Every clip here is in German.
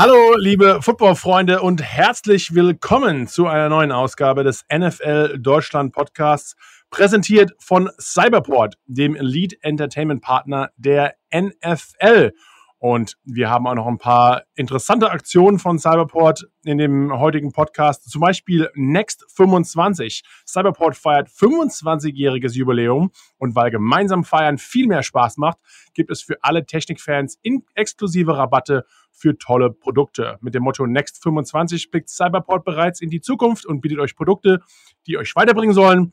Hallo, liebe Footballfreunde und herzlich willkommen zu einer neuen Ausgabe des NFL Deutschland Podcasts, präsentiert von Cyberport, dem Lead Entertainment Partner der NFL. Und wir haben auch noch ein paar interessante Aktionen von Cyberport in dem heutigen Podcast. Zum Beispiel Next 25. Cyberport feiert 25-jähriges Jubiläum. Und weil gemeinsam feiern viel mehr Spaß macht, gibt es für alle Technikfans exklusive Rabatte für tolle Produkte. Mit dem Motto Next 25 blickt Cyberport bereits in die Zukunft und bietet euch Produkte, die euch weiterbringen sollen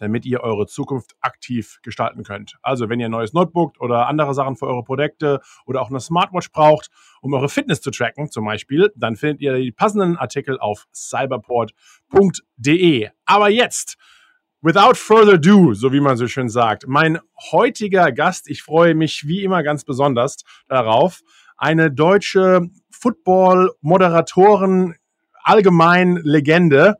damit ihr eure Zukunft aktiv gestalten könnt. Also wenn ihr ein neues Notebook oder andere Sachen für eure Projekte oder auch eine Smartwatch braucht, um eure Fitness zu tracken zum Beispiel, dann findet ihr die passenden Artikel auf cyberport.de. Aber jetzt, without further ado, so wie man so schön sagt, mein heutiger Gast, ich freue mich wie immer ganz besonders darauf, eine deutsche Football-Moderatorin, allgemein Legende,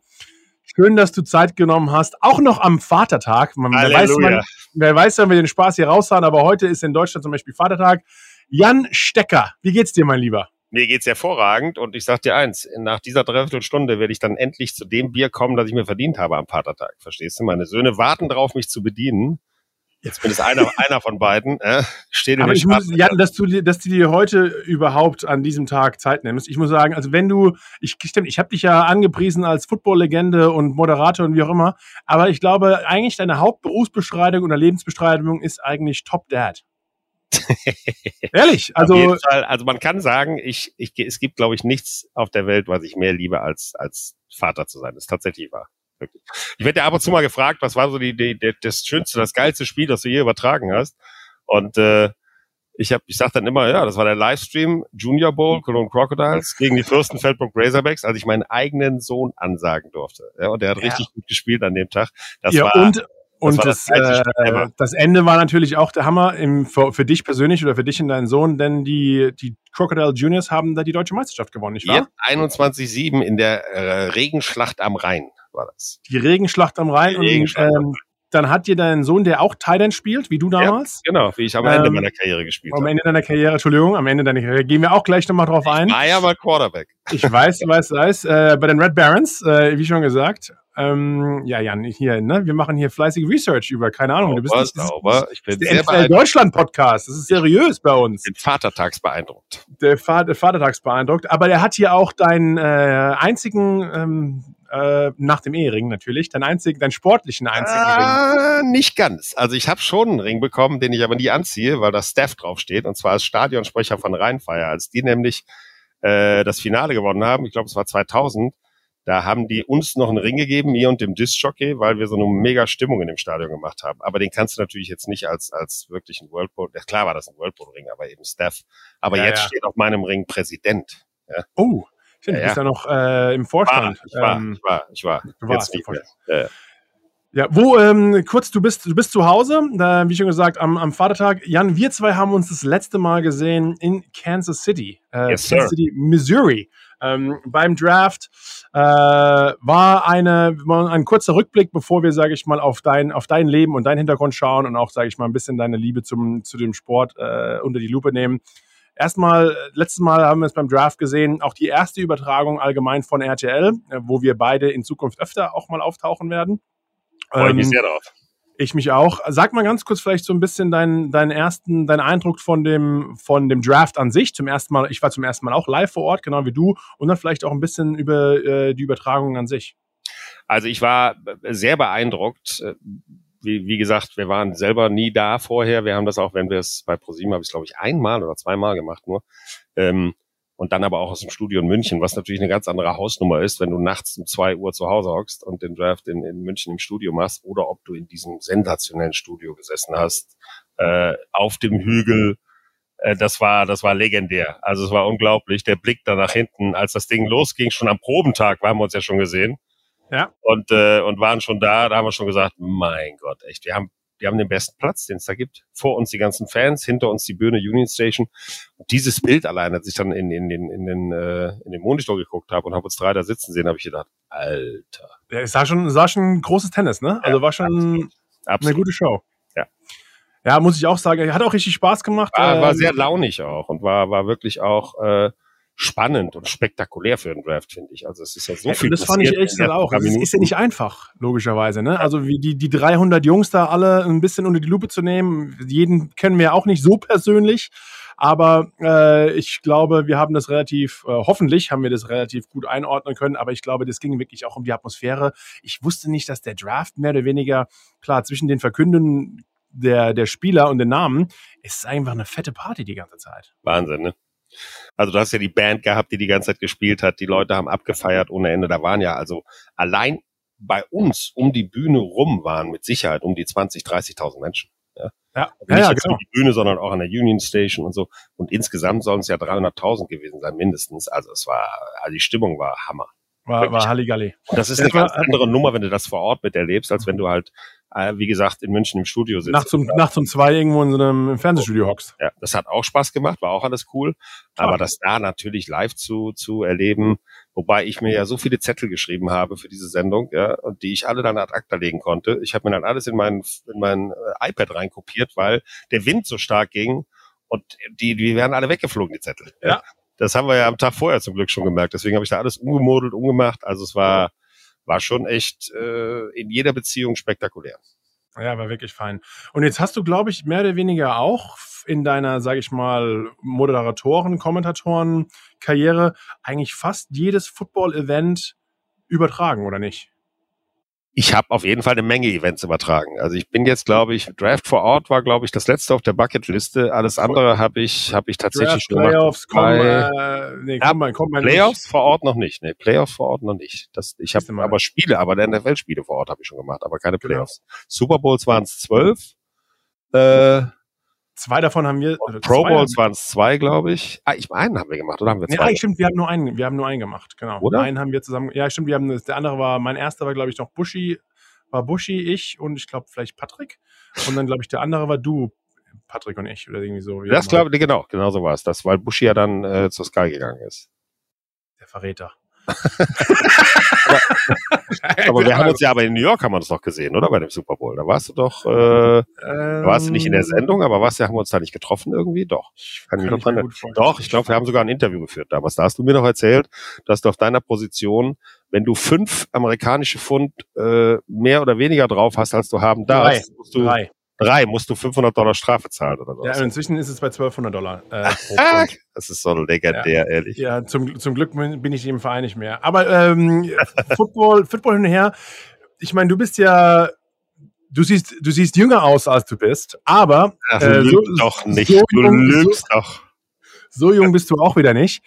Schön, dass du Zeit genommen hast. Auch noch am Vatertag. Man, wer, weiß, man, wer weiß, wenn wir den Spaß hier raushauen, aber heute ist in Deutschland zum Beispiel Vatertag. Jan Stecker, wie geht's dir, mein Lieber? Mir geht's hervorragend und ich sag dir eins, nach dieser Dreiviertelstunde werde ich dann endlich zu dem Bier kommen, das ich mir verdient habe am Vatertag. Verstehst du? Meine Söhne warten darauf, mich zu bedienen. Jetzt bin es einer, einer von beiden. Äh, steht Aber ich muss, Jan, dass du, dass du dir heute überhaupt an diesem Tag Zeit nimmst. Ich muss sagen, also wenn du, ich stimmt, ich habe dich ja angepriesen als Football-Legende und Moderator und wie auch immer. Aber ich glaube, eigentlich deine Hauptberufsbeschreibung oder Lebensbeschreibung ist eigentlich Top Dad. Ehrlich, also Auf jeden Fall, also man kann sagen, ich, ich, es gibt, glaube ich, nichts auf der Welt, was ich mehr liebe als als Vater zu sein. Das ist tatsächlich wahr. Ich werde ja ab und zu mal gefragt, was war so die, die, das schönste, das geilste Spiel, das du je übertragen hast. Und äh, ich habe, ich sag dann immer, ja, das war der Livestream Junior Bowl Cologne Crocodiles gegen die Fürstenfeldbruck Razorbacks, als ich meinen eigenen Sohn ansagen durfte. Ja, und der hat ja. richtig gut gespielt an dem Tag. Das ja, war, und und das, das, äh, das, Ende war natürlich auch der Hammer im, für, für, dich persönlich oder für dich und deinen Sohn, denn die, die Crocodile Juniors haben da die deutsche Meisterschaft gewonnen, nicht wahr? Ja, 21-7 in der äh, Regenschlacht am Rhein war das. Die Regenschlacht am Rhein. Und, ähm, dann hat dir dein Sohn, der auch Thailand spielt, wie du damals. Ja, genau, wie ich am Ende ähm, meiner Karriere gespielt habe. Am Ende deiner Karriere, Entschuldigung, am Ende deiner Karriere. Gehen wir auch gleich nochmal drauf ein. War ja mal Quarterback. Ich weiß, weiß, weiß. Äh, bei den Red Barons, äh, wie schon gesagt. Ähm, ja, Jan, hier, ne? Wir machen hier fleißige Research über, keine Ahnung, du bist nicht, sauber. Ich bin der sehr Deutschland Podcast. Das ist seriös bei uns. Den Vatertags beeindruckt. Der, Vater, Vatertags beeindruckt. Aber der hat hier auch deinen äh, einzigen ähm, äh, nach dem Ehering natürlich, deinen einzigen, deinen sportlichen einzigen äh, Ring. Nicht ganz. Also ich habe schon einen Ring bekommen, den ich aber nie anziehe, weil da Steph draufsteht, und zwar als Stadionsprecher von Rheinfeier. Als die nämlich äh, das Finale gewonnen haben, ich glaube es war 2000, da haben die uns noch einen Ring gegeben, mir und dem Disc-Jockey, weil wir so eine mega Stimmung in dem Stadion gemacht haben. Aber den kannst du natürlich jetzt nicht als, als wirklich ein Whirlpool, ja, klar war das ein Whirlpool-Ring, aber eben Steph. Aber ja, jetzt ja. steht auf meinem Ring Präsident. Ja. Oh, Stimmt, ja, du bist ja noch äh, im Vorstand. Ich war, ähm, ich war, ich war. Du warst nicht mehr. Ja, wo, ähm, kurz, du bist, du bist zu Hause, da, wie schon gesagt, am, am Vatertag. Jan, wir zwei haben uns das letzte Mal gesehen in Kansas City, äh, yes, Kansas City, Missouri. Ähm, beim Draft äh, war eine, ein kurzer Rückblick, bevor wir, sage ich mal, auf dein, auf dein Leben und deinen Hintergrund schauen und auch, sage ich mal, ein bisschen deine Liebe zum, zu dem Sport äh, unter die Lupe nehmen. Erstmal, letztes Mal haben wir es beim Draft gesehen, auch die erste Übertragung allgemein von RTL, äh, wo wir beide in Zukunft öfter auch mal auftauchen werden. Freue mich ähm, sehr drauf. Ich mich auch. Sag mal ganz kurz vielleicht so ein bisschen deinen, deinen ersten, deinen Eindruck von dem, von dem Draft an sich. Zum ersten Mal, ich war zum ersten Mal auch live vor Ort, genau wie du, und dann vielleicht auch ein bisschen über äh, die Übertragung an sich. Also ich war sehr beeindruckt äh, wie, wie gesagt, wir waren selber nie da vorher. Wir haben das auch, wenn wir es bei ProSieben habe ich glaube ich einmal oder zweimal gemacht nur. Ähm, und dann aber auch aus dem Studio in München, was natürlich eine ganz andere Hausnummer ist, wenn du nachts um zwei Uhr zu Hause hockst und den Draft in, in München im Studio machst oder ob du in diesem sensationellen Studio gesessen hast, äh, auf dem Hügel. Äh, das war, das war legendär. Also es war unglaublich. Der Blick da nach hinten, als das Ding losging, schon am Probentag, haben wir uns ja schon gesehen ja. Und, äh, und waren schon da, da haben wir schon gesagt, mein Gott, echt, wir haben, wir haben den besten Platz, den es da gibt. Vor uns die ganzen Fans, hinter uns die Bühne Union Station. Und dieses Bild allein, als ich dann in, in, den, in, den, äh, in den Monitor geguckt habe und habe uns drei da sitzen sehen, habe ich gedacht, Alter. Ja, es sah schon, sah schon großes Tennis, ne? Also ja, war schon absolut, absolut. eine gute Show. Ja. Ja, muss ich auch sagen, hat auch richtig Spaß gemacht. War, war ähm, sehr launig auch und war, war wirklich auch äh, spannend und spektakulär für den Draft, finde ich. Also es ist ja so ja, viel. Das fand ich echt auch. Es ist ja nicht einfach, logischerweise. Ne? Also wie die, die 300 Jungs da alle ein bisschen unter die Lupe zu nehmen. Jeden kennen wir ja auch nicht so persönlich. Aber äh, ich glaube, wir haben das relativ, äh, hoffentlich haben wir das relativ gut einordnen können. Aber ich glaube, das ging wirklich auch um die Atmosphäre. Ich wusste nicht, dass der Draft mehr oder weniger, klar, zwischen den Verkünden der, der Spieler und den Namen, ist einfach eine fette Party die ganze Zeit. Wahnsinn, ne? Also du hast ja die Band gehabt, die die ganze Zeit gespielt hat. Die Leute haben abgefeiert ohne Ende. Da waren ja also allein bei uns um die Bühne rum waren mit Sicherheit um die 20, 30.000 Menschen. Ja, ja, ja, nicht ja genau. die Bühne, sondern auch an der Union Station und so. Und insgesamt sollen es ja 300.000 gewesen sein, mindestens. Also es war, also die Stimmung war Hammer. War, war Halligalli. Und das ist eine ganz andere Nummer, wenn du das vor Ort miterlebst, als wenn du halt wie gesagt, in München im Studio sitzt. Nachts um, nachts um zwei irgendwo in so einem Fernsehstudio hockst. Ja, das hat auch Spaß gemacht, war auch alles cool. Aber das da natürlich live zu, zu erleben, wobei ich mir ja so viele Zettel geschrieben habe für diese Sendung, ja, und die ich alle dann ad acta legen konnte. Ich habe mir dann alles in mein, in mein äh, iPad reinkopiert, weil der Wind so stark ging und die, die werden alle weggeflogen, die Zettel. Ja. Das haben wir ja am Tag vorher zum Glück schon gemerkt. Deswegen habe ich da alles umgemodelt, umgemacht. Also es war, war schon echt äh, in jeder Beziehung spektakulär. Ja, war wirklich fein. Und jetzt hast du, glaube ich, mehr oder weniger auch in deiner, sage ich mal, Moderatoren, Kommentatoren Karriere eigentlich fast jedes Football-Event übertragen, oder nicht? Ich habe auf jeden Fall eine Menge Events übertragen. Also ich bin jetzt, glaube ich, Draft vor Ort war, glaube ich, das letzte auf der Bucketliste. Alles andere habe ich, habe ich tatsächlich Draft, Playoffs, kommen, äh, nee, komm, komm Playoffs nicht. vor Ort noch nicht. Nee, Playoffs vor Ort noch nicht. Das, ich habe aber Spiele, aber der NFL-Spiele vor Ort habe ich schon gemacht, aber keine genau. Playoffs. Genau. Super Bowls waren es zwölf. Äh, Zwei davon haben wir. Also Pro Bowls waren es zwei, glaube ich. Ah, ich einen haben wir gemacht, oder haben wir zwei? Ja, stimmt, wir haben nur einen, wir haben nur einen gemacht, genau. Oder? Einen haben wir zusammen. Ja, stimmt, wir haben der andere war, mein erster war, glaube ich, noch Buschi, war Buschi, ich und ich glaube vielleicht Patrick. Und dann, glaube ich, der andere war du, Patrick und ich, oder irgendwie so. Das glaube ich, genau, genau so war es. Das, weil Buschi ja dann äh, zur Sky gegangen ist. Der Verräter aber, aber wir haben uns ja, aber in New York haben wir uns doch gesehen, oder? Bei dem Super Bowl. Da warst du doch, äh, ähm, warst du nicht in der Sendung, aber warst ja, haben wir uns da nicht getroffen irgendwie? Doch. Kann, kann mich noch dran Doch, ich glaube, wir haben sogar ein Interview geführt damals. Da hast du mir noch erzählt, dass du auf deiner Position, wenn du fünf amerikanische Pfund äh, mehr oder weniger drauf hast, als du haben darfst, musst du Drei drei musst du 500 Dollar Strafe zahlen oder so. Ja, inzwischen ist es bei 1200 Dollar. Äh, das ist so legendär, ja. ehrlich. Ja, zum, zum Glück bin ich im Verein nicht mehr. Aber ähm, Football, Football hin und her. Ich meine, du bist ja du siehst, du siehst jünger aus, als du bist, aber Ach, äh, so, doch nicht. So, du lügst so, doch. So jung bist du auch wieder nicht.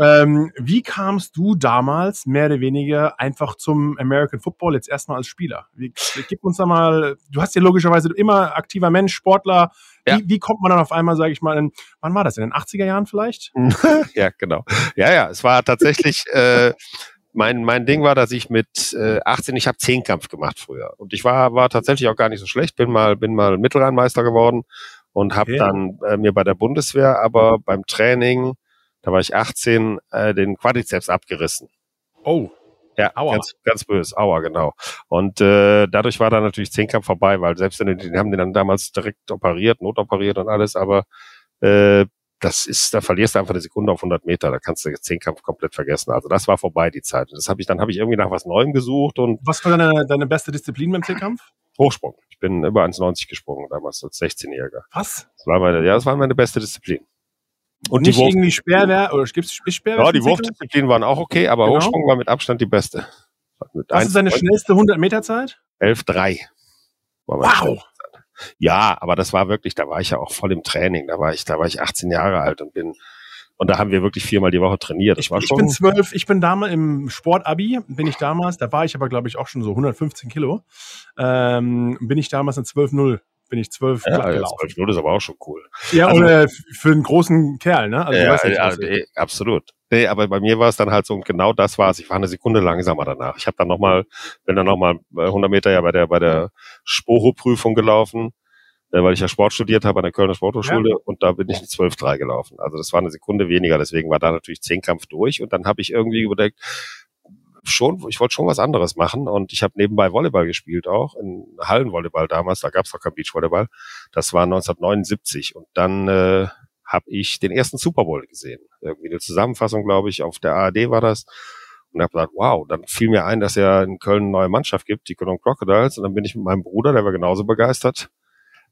ähm, wie kamst du damals mehr oder weniger einfach zum American Football jetzt erstmal als Spieler? Wie, gib uns da mal, du hast ja logischerweise immer aktiver Mensch, Sportler. Ja. Wie, wie kommt man dann auf einmal, sage ich mal, in, wann war das, in den 80er Jahren vielleicht? ja, genau. Ja, ja, es war tatsächlich, äh, mein, mein Ding war, dass ich mit äh, 18, ich habe Zehnkampf gemacht früher. Und ich war, war tatsächlich auch gar nicht so schlecht, bin mal, bin mal Mittelrheinmeister geworden und habe okay. dann äh, mir bei der Bundeswehr aber beim Training, da war ich 18, äh, den Quadrizeps abgerissen. Oh. Ja, Aua. ganz, ganz böse. Aua, genau. Und äh, dadurch war dann natürlich Zehnkampf vorbei, weil selbst wenn die, die haben den dann damals direkt operiert, notoperiert und alles, aber äh, das ist, da verlierst du einfach eine Sekunde auf 100 Meter, da kannst du Zehnkampf komplett vergessen. Also das war vorbei die Zeit. Und das habe ich dann habe ich irgendwie nach was Neuem gesucht und. Was war deine, deine beste Disziplin beim Zehnkampf? Hochsprung. Ich bin über 1,90 gesprungen damals als 16-Jähriger. Was? Das war meine, ja, das war meine beste Disziplin. Und nicht die Wurf irgendwie Speerwehr oder gibt es? Ja, die Wurfdisziplinen waren auch okay, aber genau. Hochsprung war mit Abstand die beste. Mit Was ist deine schnellste 100 Meter Zeit? 11,3. Wow. Ja, aber das war wirklich, da war ich ja auch voll im Training. Da war ich, da war ich 18 Jahre alt und bin und da haben wir wirklich viermal die Woche trainiert. Das ich, war schon ich bin zwölf, ich bin damals im Sportabi, bin ich damals, da war ich aber, glaube ich, auch schon so 115 Kilo. Ähm, bin ich damals in 12-0 bin ich zwölf ja, gelaufen. 12 0 ist aber auch schon cool. Ja, also, oder für einen großen Kerl, ne? Also, ja, ja, ja absolut. Nee, aber bei mir war es dann halt so, und genau das war es. Ich war eine Sekunde langsamer danach. Ich habe dann nochmal, bin dann nochmal 100 Meter ja bei der, bei der Sporo-Prüfung gelaufen äh, weil ich ja Sport studiert habe an der Kölner Sporthochschule ja. und da bin ich in 12-3 gelaufen. Also das war eine Sekunde weniger, deswegen war da natürlich Zehnkampf durch und dann habe ich irgendwie überlegt, schon, ich wollte schon was anderes machen und ich habe nebenbei Volleyball gespielt auch, in Hallenvolleyball damals, da gab es noch kein Beachvolleyball. Das war 1979 und dann äh, habe ich den ersten Super Bowl gesehen. Irgendwie eine Zusammenfassung, glaube ich, auf der ARD war das. Und habe gesagt, wow, dann fiel mir ein, dass ja in Köln eine neue Mannschaft gibt, die Cologne Crocodiles. Und dann bin ich mit meinem Bruder, der war genauso begeistert,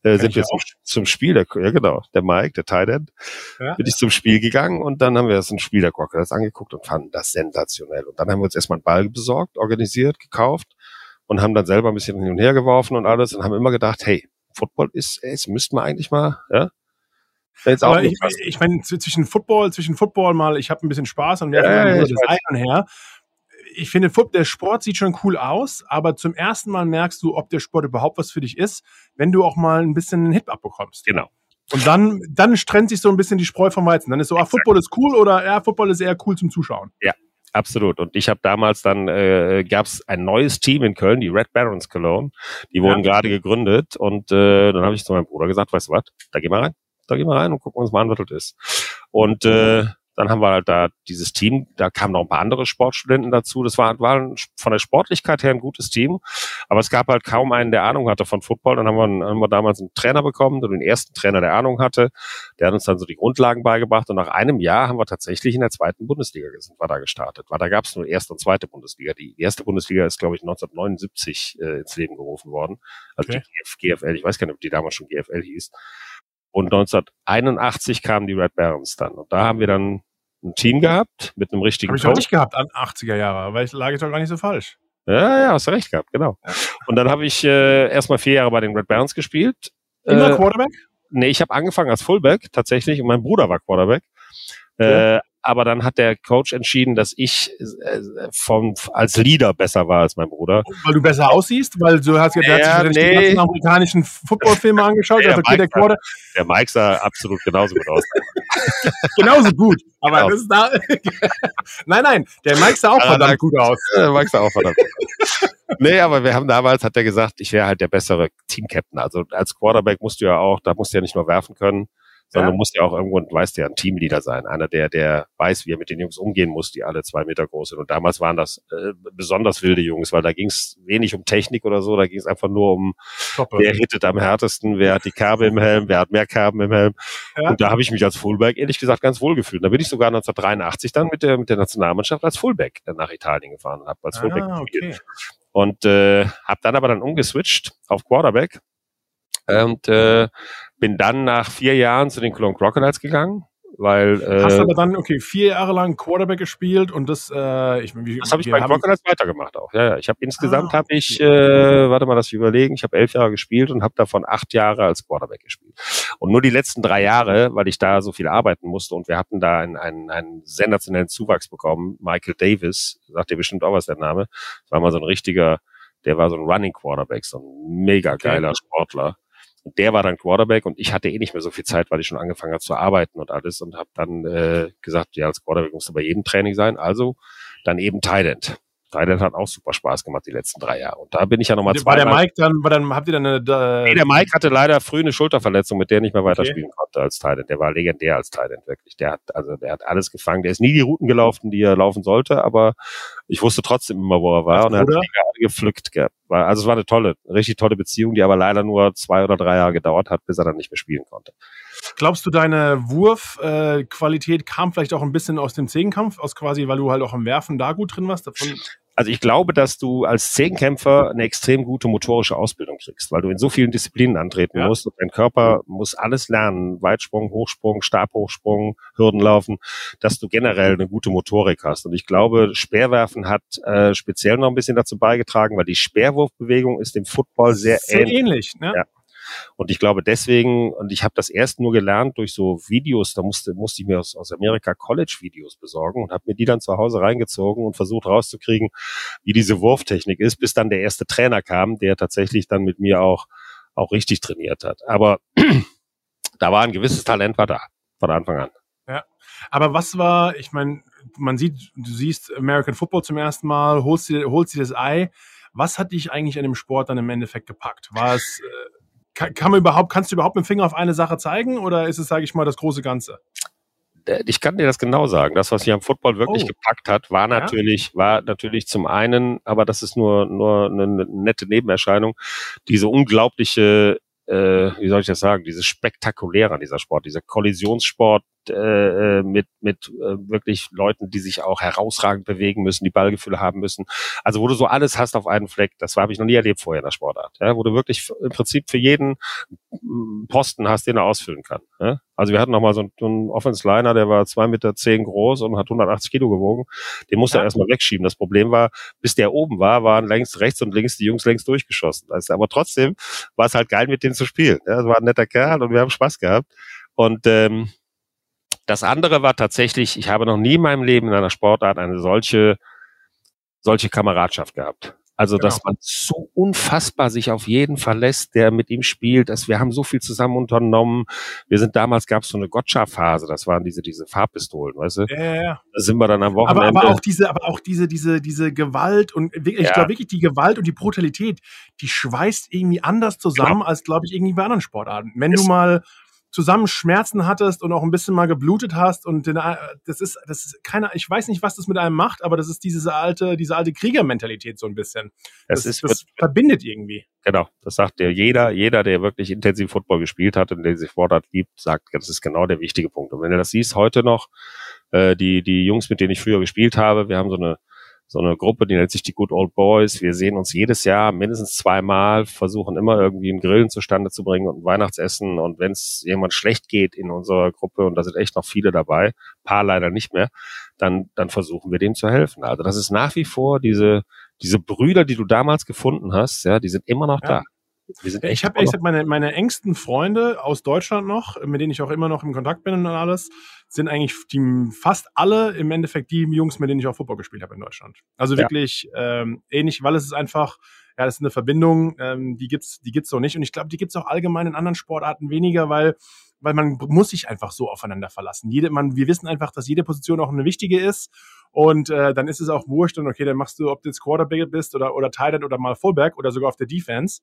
äh, sind wir zum, zum, Spiel, der, ja genau, der Mike, der Tight End, ja. bin ich zum Spiel gegangen und dann haben wir das ein Spiel der Crocodiles angeguckt und fanden das sensationell. Und dann haben wir uns erstmal einen Ball besorgt, organisiert, gekauft und haben dann selber ein bisschen hin und her geworfen und alles und haben immer gedacht, hey, Football ist, es müsste man eigentlich mal, ja, Jetzt auch ich, ich meine, zwischen Football, zwischen Football mal, ich habe ein bisschen Spaß und wir ja, ja, das ein und her. Ich finde, der Sport sieht schon cool aus, aber zum ersten Mal merkst du, ob der Sport überhaupt was für dich ist, wenn du auch mal ein bisschen einen Hit abbekommst. Genau. Und dann, dann trennt sich so ein bisschen die Spreu vom Weizen. Dann ist so, ah, Football ist cool oder ja, Football ist eher cool zum Zuschauen. Ja, absolut. Und ich habe damals dann, äh, gab es ein neues Team in Köln, die Red Barons Cologne. Die wurden ja. gerade gegründet. Und äh, dann habe ich zu meinem Bruder gesagt, weißt du was, da geh mal rein da gehen wir rein und gucken uns mal an, was das ist. Und äh, dann haben wir halt da dieses Team, da kamen noch ein paar andere Sportstudenten dazu. Das war, war von der Sportlichkeit her ein gutes Team, aber es gab halt kaum einen, der Ahnung hatte von Football. Dann haben wir, haben wir damals einen Trainer bekommen, den ersten Trainer, der Ahnung hatte. Der hat uns dann so die Grundlagen beigebracht und nach einem Jahr haben wir tatsächlich in der zweiten Bundesliga sind wir da gestartet. Weil da gab es nur erste und zweite Bundesliga. Die erste Bundesliga ist, glaube ich, 1979 äh, ins Leben gerufen worden. Also okay. die GFL, ich weiß gar nicht, ob die damals schon GFL hieß. Und 1981 kamen die Red Barons dann. Und da haben wir dann ein Team gehabt mit einem richtigen Hab ich Coach. nicht gehabt an 80er Jahre, weil ich lag jetzt doch gar nicht so falsch. Ja, ja, hast du recht gehabt, genau. Und dann habe ich äh, erstmal vier Jahre bei den Red Barons gespielt. Immer äh, Quarterback? Nee, ich habe angefangen als Fullback tatsächlich und mein Bruder war Quarterback. Okay. Äh, aber dann hat der Coach entschieden, dass ich äh, vom, als Leader besser war als mein Bruder. Weil du besser aussiehst? Weil du hast ja, der ja, hat sich nee. amerikanischen Footballfilme angeschaut. Der, also, okay, der, Mike der Mike sah absolut genauso gut aus. genauso gut. Aber genau. das ist da. nein, nein, der Mike sah auch verdammt gut aus. Der Mike sah auch verdammt gut aus. Nee, aber wir haben damals, hat er gesagt, ich wäre halt der bessere Team-Captain. Also als Quarterback musst du ja auch, da musst du ja nicht nur werfen können, sondern ja. du musst ja auch irgendwo, du weißt ja, ein Teamleader sein. Einer, der, der weiß, wie er mit den Jungs umgehen muss, die alle zwei Meter groß sind. Und damals waren das äh, besonders wilde Jungs, weil da ging es wenig um Technik oder so, da ging es einfach nur um, Toppe. wer hittet am härtesten, wer hat die Kerbe im Helm, wer hat mehr Kerben im Helm. Ja. Und da habe ich mich als Fullback ehrlich gesagt ganz wohl gefühlt. Da bin ich sogar 1983 dann mit der, mit der Nationalmannschaft als Fullback nach Italien gefahren und habe als Fullback ah, gespielt. Okay. Und äh, habe dann aber dann umgeswitcht auf Quarterback und äh, bin dann nach vier Jahren zu den Cologne Crocodiles gegangen, weil äh, hast aber dann okay vier Jahre lang Quarterback gespielt und das äh, ich wie, das habe ich bei Crocodiles weitergemacht auch ja, ja. ich habe insgesamt ah, habe ich äh, warte mal das überlegen ich habe elf Jahre gespielt und habe davon acht Jahre als Quarterback gespielt und nur die letzten drei Jahre weil ich da so viel arbeiten musste und wir hatten da einen, einen, einen sensationellen Zuwachs bekommen Michael Davis sagt dir bestimmt auch was der Name das war mal so ein richtiger der war so ein Running Quarterback so ein mega geiler okay. Sportler und der war dann Quarterback und ich hatte eh nicht mehr so viel Zeit, weil ich schon angefangen habe zu arbeiten und alles und habe dann äh, gesagt, ja, als Quarterback musste bei jedem Training sein, also dann eben Thailand. Thailand hat auch super Spaß gemacht die letzten drei Jahre. Und da bin ich ja nochmal zwei. War der Mike dann, war dann, habt ihr dann eine. Da nee, der Mike hatte leider früh eine Schulterverletzung, mit der er nicht mehr weiterspielen okay. konnte als Thailand. Der war legendär als Thailand, wirklich. Der hat, also, der hat alles gefangen. Der ist nie die Routen gelaufen, die er laufen sollte, aber ich wusste trotzdem immer, wo er war und er hat die gepflückt gehabt. Also es war eine tolle, richtig tolle Beziehung, die aber leider nur zwei oder drei Jahre gedauert hat, bis er dann nicht mehr spielen konnte. Glaubst du, deine Wurfqualität äh, kam vielleicht auch ein bisschen aus dem Zehnkampf, aus quasi, weil du halt auch im Werfen da gut drin warst? Davon also ich glaube, dass du als Zehnkämpfer eine extrem gute motorische Ausbildung kriegst, weil du in so vielen Disziplinen antreten ja. musst und dein Körper muss alles lernen, Weitsprung, Hochsprung, Stabhochsprung, Hürdenlaufen, dass du generell eine gute Motorik hast. Und ich glaube, Speerwerfen hat äh, speziell noch ein bisschen dazu beigetragen, weil die Speerwurfbewegung ist dem Football sehr, sehr ähnlich. ähnlich ne? ja. Und ich glaube deswegen, und ich habe das erst nur gelernt durch so Videos, da musste, musste ich mir aus, aus Amerika College-Videos besorgen und habe mir die dann zu Hause reingezogen und versucht rauszukriegen, wie diese Wurftechnik ist, bis dann der erste Trainer kam, der tatsächlich dann mit mir auch, auch richtig trainiert hat. Aber da war ein gewisses Talent war da von Anfang an. Ja, aber was war, ich meine, man sieht, du siehst American Football zum ersten Mal, holst dir, holst dir das Ei. Was hat dich eigentlich an dem Sport dann im Endeffekt gepackt? War es äh, kann, kann man überhaupt, kannst du überhaupt mit dem Finger auf eine Sache zeigen oder ist es, sage ich mal, das große Ganze? Äh, ich kann dir das genau sagen. Das, was mich am Football wirklich oh. gepackt hat, war natürlich, ja? war natürlich zum einen, aber das ist nur, nur eine nette Nebenerscheinung, diese unglaubliche äh, wie soll ich das sagen, dieses Spektakuläre an dieser Sport, dieser Kollisionssport äh, äh, mit, mit äh, wirklich Leuten, die sich auch herausragend bewegen müssen, die Ballgefühle haben müssen. Also wo du so alles hast auf einen Fleck, das habe ich noch nie erlebt vorher in der Sportart. Ja, wo du wirklich im Prinzip für jeden Posten hast, den er ausfüllen kann. Ja? Also wir hatten noch mal so einen, so einen Offense-Liner, der war zwei Meter zehn groß und hat 180 Kilo gewogen. Den musste ja. er erstmal wegschieben. Das Problem war, bis der oben war, waren längst rechts und links die Jungs längst durchgeschossen. Also, aber trotzdem war es halt geil, mit denen zu spielen. Ja, es war ein netter Kerl und wir haben Spaß gehabt. Und ähm, das andere war tatsächlich, ich habe noch nie in meinem Leben in einer Sportart eine solche, solche Kameradschaft gehabt. Also, genau. dass man so unfassbar sich auf jeden verlässt, der mit ihm spielt. Dass wir haben so viel zusammen unternommen. Wir sind damals gab es so eine Gotcha-Phase. Das waren diese diese Farbpistolen, weißt du? Ja, ja, ja. Da sind wir dann am Wochenende. Aber, aber auch diese, aber auch diese diese diese Gewalt und ich ja. glaube wirklich die Gewalt und die Brutalität, die schweißt irgendwie anders zusammen genau. als glaube ich irgendwie bei anderen Sportarten. Wenn es du mal zusammen Schmerzen hattest und auch ein bisschen mal geblutet hast und den, äh, das ist, das ist keine, ich weiß nicht, was das mit einem macht, aber das ist diese alte, diese alte Kriegermentalität so ein bisschen. Das, das, ist, das verbindet irgendwie. Genau, das sagt der jeder, jeder, der wirklich intensiv Football gespielt hat und der sich Sportart liebt, sagt, das ist genau der wichtige Punkt. Und wenn du das siehst heute noch, äh, die, die Jungs, mit denen ich früher gespielt habe, wir haben so eine so eine Gruppe, die nennt sich die Good Old Boys. Wir sehen uns jedes Jahr mindestens zweimal, versuchen immer irgendwie einen Grillen zustande zu bringen und ein Weihnachtsessen. Und wenn es jemand schlecht geht in unserer Gruppe, und da sind echt noch viele dabei, paar leider nicht mehr, dann, dann versuchen wir dem zu helfen. Also das ist nach wie vor diese, diese Brüder, die du damals gefunden hast, ja, die sind immer noch ja. da ich habe ich hab meine, meine engsten Freunde aus Deutschland noch, mit denen ich auch immer noch im Kontakt bin und alles, sind eigentlich die, fast alle im Endeffekt die Jungs, mit denen ich auch Football gespielt habe in Deutschland. Also wirklich ja. ähm, ähnlich, weil es ist einfach, ja, das ist eine Verbindung, ähm, die gibt's, die gibt's so nicht. Und ich glaube, die gibt's auch allgemein in anderen Sportarten weniger, weil weil man muss sich einfach so aufeinander verlassen. Jede, man, wir wissen einfach, dass jede Position auch eine wichtige ist und äh, dann ist es auch wurscht und okay, dann machst du, ob du jetzt Quarterback bist oder oder Tight End oder mal Fullback oder sogar auf der Defense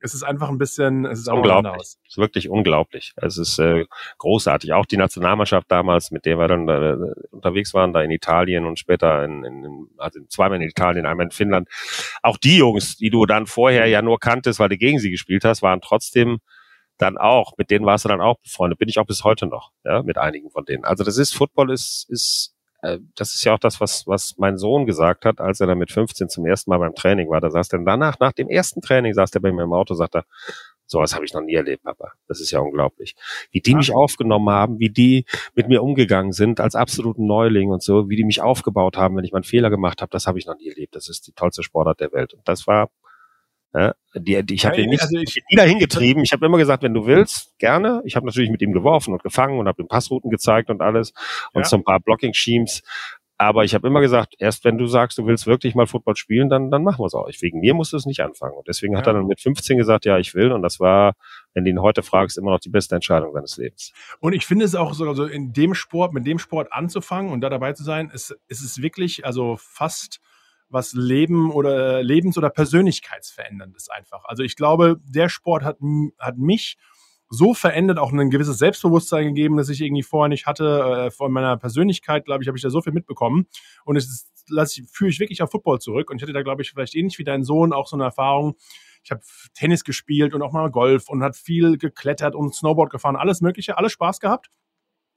es ist einfach ein bisschen, es ist unglaublich. Es ist wirklich unglaublich. Es ist äh, großartig. Auch die Nationalmannschaft damals, mit der wir dann äh, unterwegs waren, da in Italien und später in, in also zweimal in Italien, einmal in Finnland. Auch die Jungs, die du dann vorher ja nur kanntest, weil du gegen sie gespielt hast, waren trotzdem dann auch, mit denen warst du dann auch befreundet. Bin ich auch bis heute noch, ja, mit einigen von denen. Also das ist, Football ist, ist das ist ja auch das, was, was mein Sohn gesagt hat, als er dann mit 15 zum ersten Mal beim Training war. Da saß er danach, nach dem ersten Training, saß er bei mir im Auto, sagt er, sowas habe ich noch nie erlebt, Papa. Das ist ja unglaublich. Wie die mich aufgenommen haben, wie die mit mir umgegangen sind als absoluten Neuling und so, wie die mich aufgebaut haben, wenn ich mal einen Fehler gemacht habe, das habe ich noch nie erlebt. Das ist die tollste Sportart der Welt. Und das war ja, die, die, ich habe ja, nicht also ich, nie dahin getrieben. Ich habe immer gesagt, wenn du willst, gerne. Ich habe natürlich mit ihm geworfen und gefangen und habe ihm Passrouten gezeigt und alles und ja. so ein paar Blocking-Schemes. Aber ich habe immer gesagt, erst wenn du sagst, du willst wirklich mal Football spielen, dann, dann machen wir es auch. Wegen mir musst du es nicht anfangen. Und deswegen ja. hat er dann mit 15 gesagt, ja, ich will. Und das war, wenn du ihn heute fragst, immer noch die beste Entscheidung seines Lebens. Und ich finde es auch so, also in dem Sport, mit dem Sport anzufangen und da dabei zu sein, ist, ist es wirklich, also fast was Leben oder Lebens- oder Persönlichkeitsveränderndes einfach. Also ich glaube, der Sport hat, hat mich so verändert, auch ein gewisses Selbstbewusstsein gegeben, das ich irgendwie vorher nicht hatte. Äh, von meiner Persönlichkeit, glaube ich, habe ich da so viel mitbekommen. Und es lasse ich, führe ich wirklich auf Football zurück. Und ich hatte da, glaube ich, vielleicht ähnlich wie dein Sohn auch so eine Erfahrung. Ich habe Tennis gespielt und auch mal Golf und hat viel geklettert und Snowboard gefahren, alles Mögliche, alles Spaß gehabt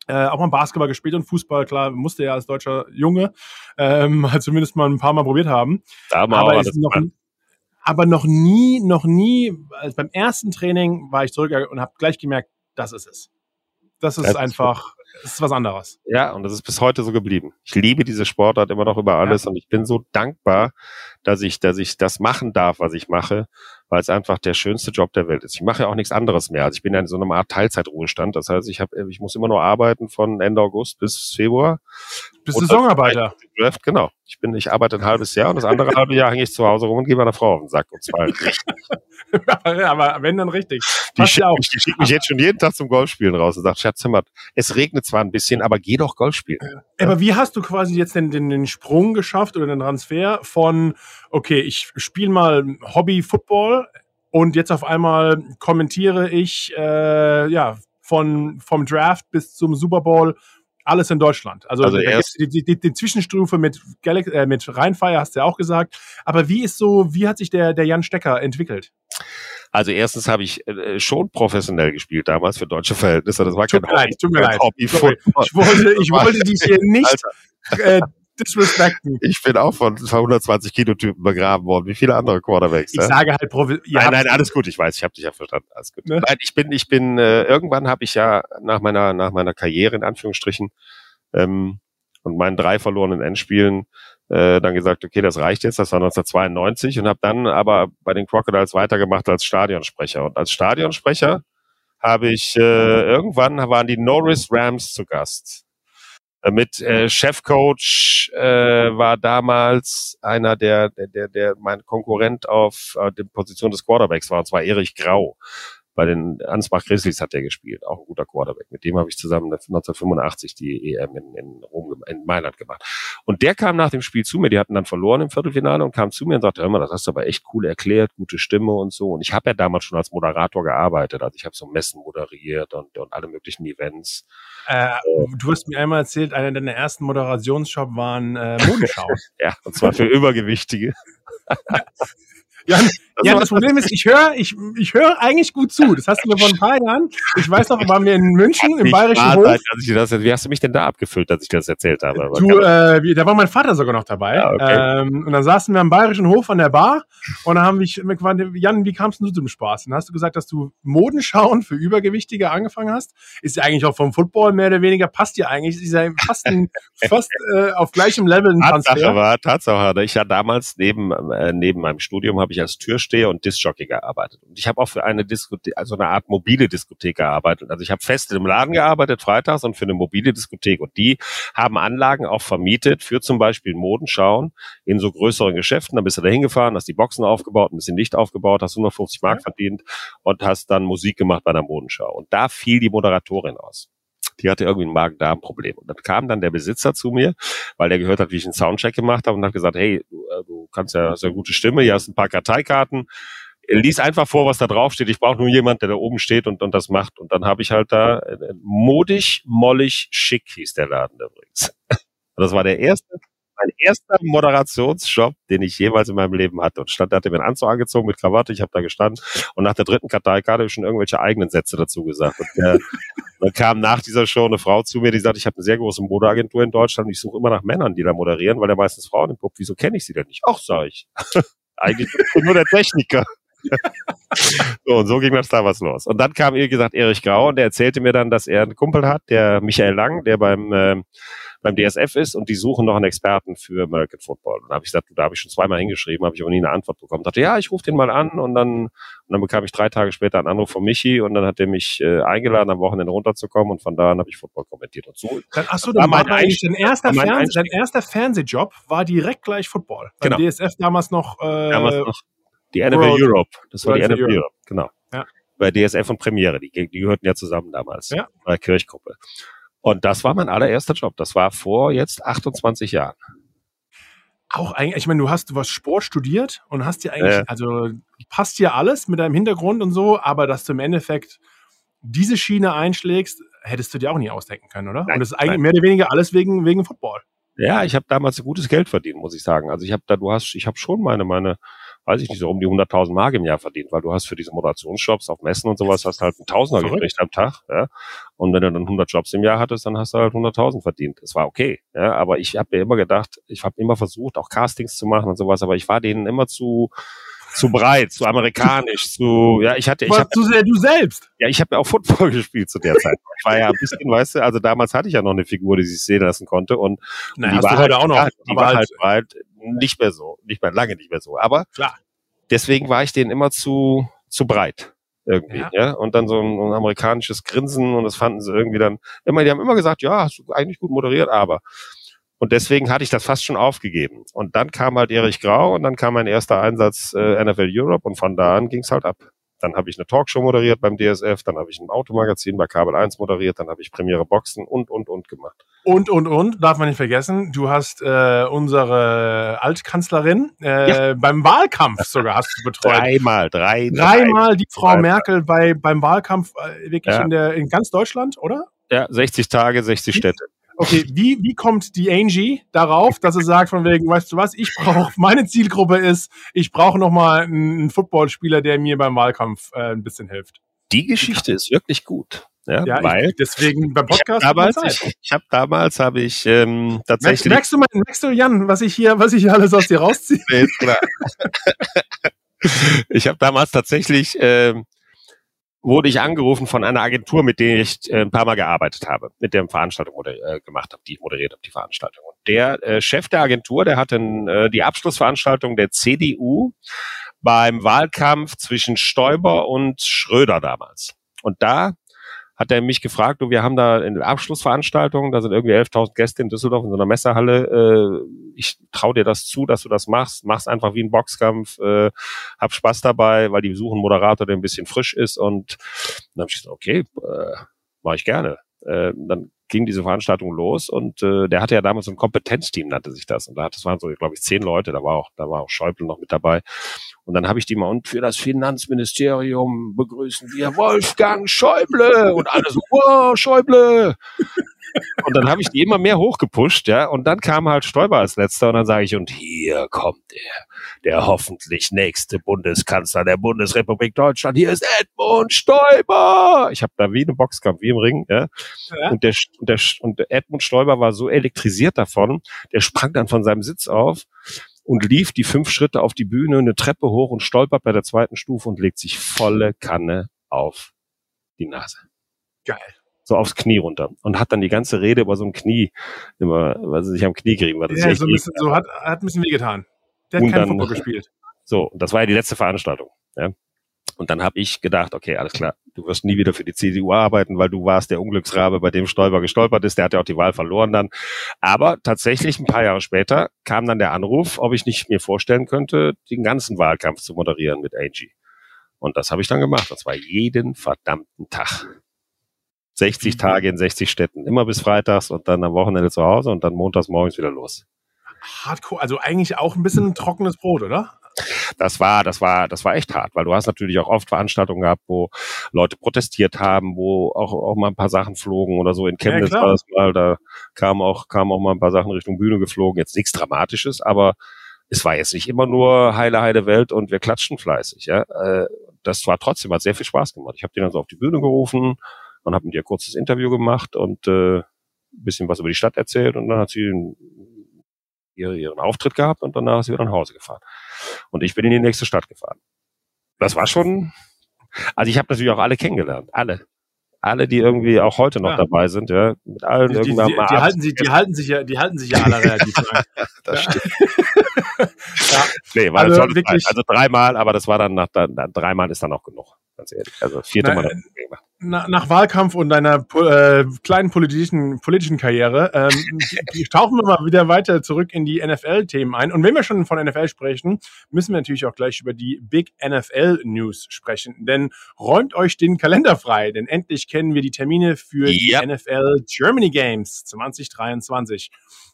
äh, auch mal Basketball gespielt und Fußball, klar, musste ja als deutscher Junge ähm, halt zumindest mal ein paar Mal probiert haben. Da aber, ist noch, aber noch nie, noch nie, also beim ersten Training war ich zurück und habe gleich gemerkt, das ist es. Das ist das einfach, das ist was anderes. Ja, und das ist bis heute so geblieben. Ich liebe diese Sportart immer noch über alles ja. und ich bin so dankbar, dass ich, dass ich das machen darf, was ich mache weil es einfach der schönste Job der Welt ist. Ich mache ja auch nichts anderes mehr. Also ich bin ja in so einer Art Teilzeitruhestand. Das heißt, ich habe, ich muss immer nur arbeiten von Ende August bis Februar. Bis Saisonarbeiter. Draft, genau. Ich bin, ich arbeite ein halbes Jahr und das andere halbe Jahr hänge ich zu Hause rum und gehe meiner Frau auf den Sack. Und zwar richtig. aber wenn dann richtig. Die schickt, mich, die schickt mich jetzt schon jeden Tag zum Golfspielen raus und sagt, Schatz, hör es regnet zwar ein bisschen, aber geh doch Golf spielen. Ja. Aber wie hast du quasi jetzt den, den, den Sprung geschafft oder den Transfer von, okay, ich spiele mal Hobby-Football und jetzt auf einmal kommentiere ich, äh, ja, von, vom Draft bis zum Super Bowl alles in Deutschland. Also, also die, die, die, die, Zwischenstufe mit, Galaxy, äh, mit Rheinfire hast du ja auch gesagt. Aber wie ist so, wie hat sich der, der Jan Stecker entwickelt? Also erstens habe ich äh, schon professionell gespielt damals für deutsche Verhältnisse. Das war tut kein mir leid, tut mir leid. Hobby Ich wollte, ich wollte dich hier nicht äh, disrespekten. Ich bin auch von 120 Kilo Typen begraben worden. Wie viele andere Quarterbacks? Ich ja? sage halt, Profi nein, nein, alles gut. Ich weiß, ich habe dich ja verstanden. Alles gut. Ne? Nein, ich bin, ich bin. Äh, irgendwann habe ich ja nach meiner nach meiner Karriere in Anführungsstrichen ähm, und meinen drei verlorenen Endspielen äh, dann gesagt, okay, das reicht jetzt. Das war 1992 und habe dann aber bei den Crocodiles weitergemacht als Stadionsprecher. Und als Stadionsprecher habe ich äh, irgendwann waren die Norris Rams zu Gast. Äh, Mit äh, Chefcoach äh, war damals einer, der, der, der, der mein Konkurrent auf äh, der Position des Quarterbacks war, und zwar Erich Grau. Bei den Ansbach Grizzlies hat er gespielt, auch ein guter Quarterback. Mit dem habe ich zusammen 1985 die EM in, in Rom, in Mailand gemacht. Und der kam nach dem Spiel zu mir, die hatten dann verloren im Viertelfinale und kam zu mir und sagte, hör mal, das hast du aber echt cool erklärt, gute Stimme und so. Und ich habe ja damals schon als Moderator gearbeitet. Also ich habe so Messen moderiert und, und alle möglichen Events. Äh, du hast mir einmal erzählt, einer deiner ersten Moderationsjob waren äh, Modenschau. Ja, und zwar für Übergewichtige. Ja, war- das Problem ist, ich höre ich, ich höre eigentlich gut zu. Das hast du mir vor ein paar Jahren. Ich weiß noch, waren wir in München im Bayerischen Hof. sein, das, wie hast du mich denn da abgefüllt, dass ich das erzählt habe? Du, äh, wie- da war mein Vater sogar noch dabei. Ja, okay. ähm, und dann saßen wir am Bayerischen Hof an der Bar und dann haben mich gefragt, Jan, wie kamst du zu dem Spaß? Und dann hast du gesagt, dass du Modenschauen für Übergewichtige angefangen hast. Ist ja eigentlich auch vom Football mehr oder weniger, passt dir eigentlich, ist ja fast, ein, fast äh, auf gleichem Level ein Tatsache Transfer. war, Tatsache war, ich ja damals neben, äh, neben meinem Studium habe ich als Türsteher und Discjockey gearbeitet. Und ich habe auch für eine Diskothek, also eine Art mobile Diskothek gearbeitet. Also ich habe fest im Laden gearbeitet, freitags und für eine mobile Diskothek. Und die haben Anlagen auch vermietet für zum Beispiel Modenschauen in so größeren Geschäften. Dann bist du da hingefahren, hast die Boxen aufgebaut, ein bisschen Licht aufgebaut, hast 150 Mark verdient und hast dann Musik gemacht bei der Modenschau. Und da fiel die Moderatorin aus. Die hatte irgendwie ein Magen-Darm-Problem. Und dann kam dann der Besitzer zu mir, weil der gehört hat, wie ich einen Soundcheck gemacht habe und hat gesagt, hey, du, äh, du kannst ja, hast ja eine gute Stimme, hier hast ein paar Karteikarten. Lies einfach vor, was da drauf steht. Ich brauche nur jemand, der da oben steht und, und das macht. Und dann habe ich halt da äh, modig, mollig, schick hieß der Laden übrigens. Und das war der erste, mein erster Moderationsjob, den ich jemals in meinem Leben hatte. Und stand, da hatte mir einen Anzug angezogen mit Krawatte, ich habe da gestanden und nach der dritten Karteikarte habe ich schon irgendwelche eigenen Sätze dazu gesagt. Und der, dann kam nach dieser Show eine Frau zu mir, die sagte, ich habe eine sehr große Modeagentur in Deutschland und ich suche immer nach Männern, die da moderieren, weil der meistens Frauen im Pub. Wieso kenne ich sie denn nicht? Ach, sag ich. Eigentlich bin ich nur der Techniker. so, und so ging das damals los. Und dann kam, wie gesagt, Erich Grau und der erzählte mir dann, dass er einen Kumpel hat, der Michael Lang, der beim, ähm, beim DSF ist und die suchen noch einen Experten für American Football. Und da habe ich gesagt, da habe ich schon zweimal hingeschrieben, habe ich aber nie eine Antwort bekommen. dachte, ja, ich rufe den mal an und dann, und dann bekam ich drei Tage später einen Anruf von Michi und dann hat er mich äh, eingeladen, am Wochenende runterzukommen und von da an habe ich Football kommentiert. Und so Dann, achso, war dann war mein eigentlich dein erster, Fernseh, dein erster Fernsehjob war direkt gleich Football. Beim Genau. DSF damals noch. Äh, damals noch die NFL World- Europe. Das war die World NFL Europe. Europe, genau. Ja. Bei DSF und Premiere, die, die gehörten ja zusammen damals. Ja. Bei der Kirchgruppe. Und das war mein allererster Job. Das war vor jetzt 28 Jahren. Auch eigentlich, ich meine, du hast, du hast Sport studiert und hast dir eigentlich, Ja. also passt dir alles mit deinem Hintergrund und so, aber dass du im Endeffekt diese Schiene einschlägst, hättest du dir auch nie ausdenken können, oder? Nein, und das ist eigentlich nein. mehr oder weniger alles wegen, wegen Football. Ja, ich habe damals gutes Geld verdient, muss ich sagen. Also ich habe da, du hast, ich habe schon meine, meine, weiß ich nicht, so um die 100.000 Mark im Jahr verdient, weil du hast für diese Moderationsjobs auf Messen und sowas hast halt einen Tausender Verrückt. gekriegt am Tag. Ja? Und wenn du dann 100 Jobs im Jahr hattest, dann hast du halt 100.000 verdient. Das war okay. Ja? Aber ich habe mir immer gedacht, ich habe immer versucht, auch Castings zu machen und sowas, aber ich war denen immer zu zu breit, zu amerikanisch, zu ja, ich hatte, ich warst zu sehr du selbst. ja, ich habe ja auch Football gespielt zu der Zeit. Ich war ja ein bisschen, weißt du, also damals hatte ich ja noch eine Figur, die sich sehen lassen konnte und Nein, die hast war du halt, heute auch noch. die war halt, halt bald nicht mehr so, nicht mehr lange nicht mehr so. Aber Klar. deswegen war ich denen immer zu zu breit irgendwie, Ja. ja. Und dann so ein, ein amerikanisches Grinsen und das fanden sie irgendwie dann immer. Die haben immer gesagt, ja, hast du eigentlich gut moderiert, aber und deswegen hatte ich das fast schon aufgegeben. Und dann kam halt Erich Grau und dann kam mein erster Einsatz äh, NFL Europe und von da an ging's halt ab. Dann habe ich eine Talkshow moderiert beim DSF, dann habe ich ein Automagazin bei Kabel 1 moderiert, dann habe ich Premiere Boxen und, und, und gemacht. und, und, und, darf man nicht vergessen, du hast äh, unsere Altkanzlerin äh, beim Wahlkampf sogar hast du betreut. Dreimal, drei, Dreimal die Frau Dreimal. Merkel bei, beim Wahlkampf äh, wirklich Ja. in, der, in ganz Deutschland, oder? Ja, 60 Tage, 60 Städte. Okay, wie, wie kommt die Angie darauf, dass sie sagt von wegen, weißt du was, ich brauche, meine Zielgruppe ist, ich brauche nochmal einen Footballspieler, der mir beim Wahlkampf äh, ein bisschen hilft. Die Geschichte ist wirklich gut. Ja, Ja, weil ich, deswegen beim Podcast. ich habe damals, ich, ich hab damals habe ich ähm, merkst, tatsächlich merkst, du mal, merkst du, Jan, was ich hier, was ich hier alles aus dir rausziehe? Nee, ist klar. ich habe damals tatsächlich ähm, wurde ich angerufen von einer Agentur, mit der ich äh, ein paar Mal gearbeitet habe, mit der Veranstaltung oder äh, gemacht habe, die ich moderiert habe, die Veranstaltung. Und der äh, Chef der Agentur, der hatte äh, die Abschlussveranstaltung der CDU beim Wahlkampf zwischen Stoiber und Schröder damals. Und da hat er mich gefragt, du, wir haben da eine Abschlussveranstaltung, da sind irgendwie 11.000 Gäste in Düsseldorf in so einer Messerhalle. Äh, ich traue dir das zu, dass du das machst. Mach's einfach wie ein Boxkampf, äh, hab Spaß dabei, weil die suchen einen Moderator, der ein bisschen frisch ist. Und dann habe ich gesagt, okay, äh, mache ich gerne. Äh, dann ging diese Veranstaltung los und äh, der hatte ja damals so ein Kompetenzteam, nannte sich das. Und da hat, das waren so, glaube ich, zehn Leute, da war auch, da war auch Schäuble noch mit dabei. Und dann habe ich die mal, und für das Finanzministerium begrüßen wir Wolfgang Schäuble. Und alle so, wow, Schäuble. Und dann habe ich die immer mehr hochgepusht, ja. Und dann kam halt Stoiber als letzter und dann sage ich, und hier kommt er, der hoffentlich nächste Bundeskanzler der Bundesrepublik Deutschland. Hier ist Edmund Stoiber. Ich habe da wie eine Boxkampf, wie im Ring, ja. Ja. Und der, und der und Edmund Stoiber war so elektrisiert davon, der sprang dann von seinem Sitz auf und lief die fünf Schritte auf die Bühne, eine Treppe hoch und stolpert bei der zweiten Stufe und legt sich volle Kanne auf die Nase Geil. so aufs Knie runter und hat dann die ganze Rede über so ein Knie, immer, was er sich am Knie gerieben hat. Das Ja, so ein bisschen, so hat, hat ein bisschen wehgetan. Der hat keinen Football gespielt. So, und das war ja die letzte Veranstaltung. Ja. Und dann habe ich gedacht, okay, alles klar, du wirst nie wieder für die CDU arbeiten, weil du warst der Unglücksrabe, bei dem Stoiber gestolpert ist. Der hat ja auch die Wahl verloren dann. Aber tatsächlich ein paar Jahre später kam dann der Anruf, ob ich nicht mir vorstellen könnte, den ganzen Wahlkampf zu moderieren mit Angie. Und das habe ich dann gemacht. Das war jeden verdammten Tag. 60 Tage in 60 Städten, immer bis freitags und dann am Wochenende zu Hause und dann montags morgens wieder los. Hardcore, also eigentlich auch ein bisschen ein trockenes Brot, oder? Das war, das war, das war echt hart, weil du hast natürlich auch oft Veranstaltungen gehabt, wo Leute protestiert haben, wo auch, auch mal ein paar Sachen flogen oder so. In Chemnitz klar. war das mal, da kamen auch, kamen auch mal ein paar Sachen Richtung Bühne geflogen. Jetzt nichts Dramatisches, aber es war jetzt nicht immer nur heile, heile Welt und wir klatschen fleißig, ja. Äh, Das war trotzdem, hat sehr viel Spaß gemacht. Ich habe die dann so auf die Bühne gerufen und habe mit ihr ein kurzes Interview gemacht und äh, ein bisschen was über die Stadt erzählt und dann hat sie ihre, ihren Auftritt gehabt und danach ist sie wieder nach Hause gefahren. Und ich bin in die nächste Stadt gefahren. Das war schon, also ich habe natürlich auch alle kennengelernt, alle. Alle, die irgendwie auch heute noch Ja. dabei sind, ja, mit allen Die, die, die, die, halten sich, die, halten sich ja, die halten sich ja alle relativ lang. Das Ja. stimmt. Ja, Nee, war Also wirklich-. Also dreimal, aber das war dann nach dann, dreimal ist dann auch genug, ganz ehrlich. Also vierte Na, Mal. dann gemacht. Na, nach Wahlkampf und deiner äh, kleinen politischen, politischen Karriere ähm, tauchen wir mal wieder weiter zurück in die NFL-Themen ein. Und wenn wir schon von NFL sprechen, müssen wir natürlich auch gleich über die Big NFL-News sprechen. Denn räumt euch den Kalender frei, denn endlich kennen wir die Termine für Ja. die NFL Germany Games 2023.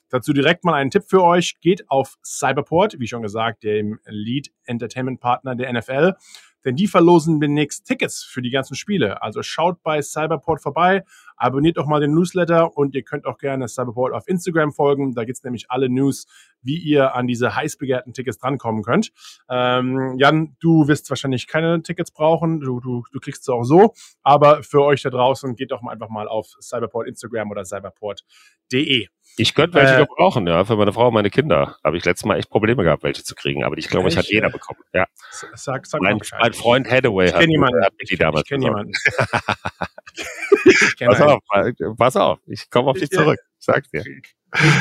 Dazu direkt mal einen Tipp für euch. Geht auf Cyberport, wie schon gesagt, dem Lead Entertainment Partner der NFL denn die verlosen demnächst Tickets für die ganzen Spiele. Also schaut bei Cyberport vorbei, abonniert auch mal den Newsletter und ihr könnt auch gerne Cyberport auf Instagram folgen. Da gibt's nämlich alle News, wie ihr an diese heiß begehrten Tickets drankommen könnt. Ähm, Jan, du wirst wahrscheinlich keine Tickets brauchen, du, du, du kriegst sie auch so, aber für euch da draußen geht doch mal einfach mal auf Cyberport Instagram oder cyberport.de. Ich könnte welche Äh, gebrauchen, ja, für meine Frau und meine Kinder. Habe ich letztes Mal echt Probleme gehabt, welche zu kriegen, aber ich glaube, ich hat jeder bekommen. Ja, Sag, sag mein, mein Freund Hathaway ich hat, kenne jemanden. hat die Ich, damals ich kenne jemanden. ich kenn Pass einen. auf, pass auf, ich komme auf dich zurück. Sag's dir. Kriegen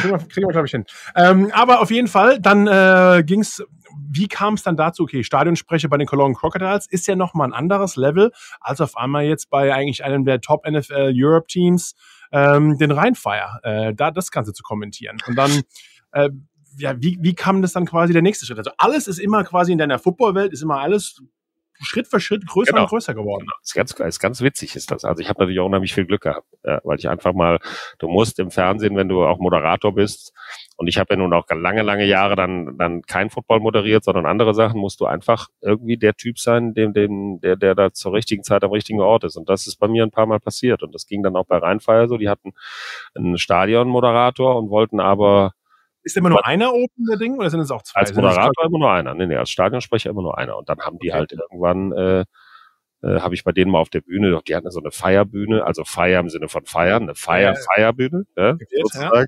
wir, kriegen wir glaube ich, hin. Ähm, aber auf jeden Fall, dann äh, ging's. Wie kam es dann dazu? Okay, Stadionsprecher bei den Cologne Crocodiles ist ja nochmal ein anderes Level, als auf einmal jetzt bei eigentlich einem der Top NFL Europe Teams ähm, den Rheinfire, äh, da das Ganze zu kommentieren. Und dann, äh, ja, wie, wie kam das dann quasi der nächste Schritt? Also alles ist immer quasi in deiner Footballwelt, ist immer alles Schritt für Schritt größer Genau. und größer geworden. Genau. Ist ganz, ist ganz witzig ist das. Also ich habe natürlich auch unheimlich viel Glück gehabt, ja, weil ich einfach mal, du musst im Fernsehen, wenn du auch Moderator bist, und ich habe ja nun auch lange, lange Jahre dann, dann kein Football moderiert, sondern andere Sachen, musst du einfach irgendwie der Typ sein, dem, dem, der, der da zur richtigen Zeit am richtigen Ort ist. Und das ist bei mir ein paar Mal passiert. Und das ging dann auch bei Rheinfeier so. Die hatten einen Stadionmoderator und wollten aber Ist immer nur einer oben der Ding oder sind es auch zwei? als Moderator immer nur einer. Nee, nee, als Stadionsprecher immer nur einer. Und dann haben die Okay. halt irgendwann, äh, äh, habe ich bei denen mal auf der Bühne, doch die hatten so eine Feierbühne, also Feier im Sinne von Feiern, eine Feier, Ja. Feierbühne, ja, Gewählt, ja.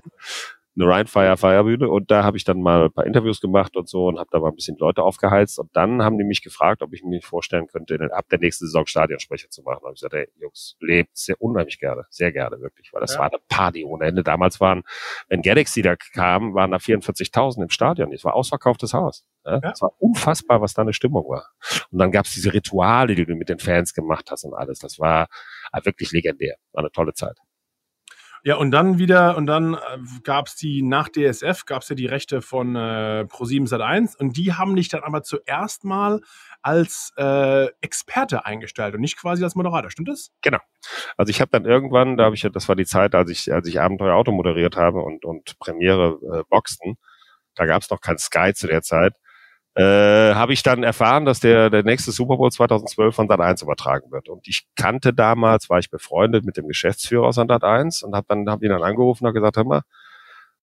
Eine Ryan Fire Feierbühne und da habe ich dann mal ein paar Interviews gemacht und so und habe da mal ein bisschen Leute aufgeheizt und dann haben die mich gefragt, ob ich mir vorstellen könnte, ab der nächsten Saison Stadionsprecher zu machen. Da habe ich gesagt, ey, Jungs, lebt sehr unheimlich gerne, sehr gerne wirklich, weil das Ja. war eine Party ohne Ende. Damals waren, wenn Galaxy da kam, waren da 44.000 im Stadion. Es war ausverkauftes Haus. Ja? Ja. Es war unfassbar, was da eine Stimmung war. Und dann gab es diese Rituale, die du mit den Fans gemacht hast und alles. Das war äh, wirklich legendär. War eine tolle Zeit. Ja, und dann wieder, und dann äh, gab es die, nach DSF gab es ja die Rechte von äh, Pro7 Sat1 und die haben dich dann aber zuerst mal als äh, Experte eingestellt und nicht quasi als Moderator, stimmt das? Also ich habe dann irgendwann, da habe ich ja, das war die Zeit, als ich, als ich Abenteuer Auto moderiert habe und, und Premiere äh, Boxen, da gab es noch kein Sky zu der Zeit, äh, habe ich dann erfahren, dass der, der nächste Super Bowl 2012 von Sat 1 übertragen wird. Und ich kannte damals, war ich befreundet mit dem Geschäftsführer aus Sat 1 und habe dann, hab ihn dann angerufen und hab gesagt, hör mal,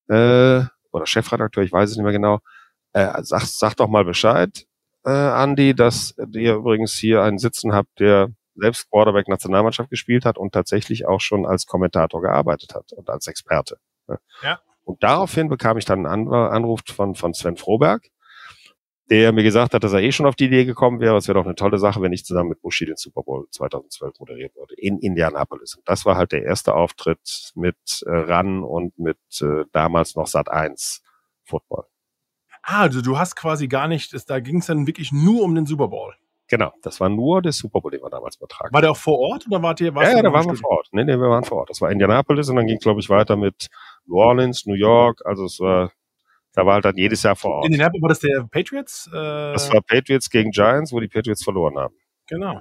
äh, oder Chefredakteur, ich weiß es nicht mehr genau, äh, sag, sag doch mal Bescheid, äh, Andi, dass ihr übrigens hier einen Sitzen habt, der selbst Quarterback Nationalmannschaft gespielt hat und tatsächlich auch schon als Kommentator gearbeitet hat und als Experte. Ja. Und daraufhin bekam ich dann einen An- Anruf von, von Sven Froberg, der mir gesagt hat, dass er eh schon auf die Idee gekommen wäre. Es wäre doch eine tolle Sache, wenn ich zusammen mit Bushi den Super Bowl 2012 moderieren würde in Indianapolis. Und das war halt der erste Auftritt mit äh, RAN und mit äh, damals noch Sat 1 Football. Ah, also du hast quasi gar nicht, da ging es dann wirklich nur um den Super Bowl. Genau, das war nur der Super Bowl, den wir damals übertragen War der auch vor Ort oder wart ihr? warst Ja, ja, da waren wir vor Ort. Nee, nee, wir waren vor Ort. Das war Indianapolis und dann ging, glaube ich, weiter mit New Orleans, New York. Also es war, da war halt dann jedes Jahr vor Ort. Indianapolis, war das der Patriots? Äh, Das war Patriots gegen Giants, wo die Patriots verloren haben. genau.